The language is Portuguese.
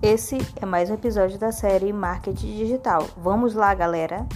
Esse é mais um episódio da série Marketing Digital. Vamos lá, galera!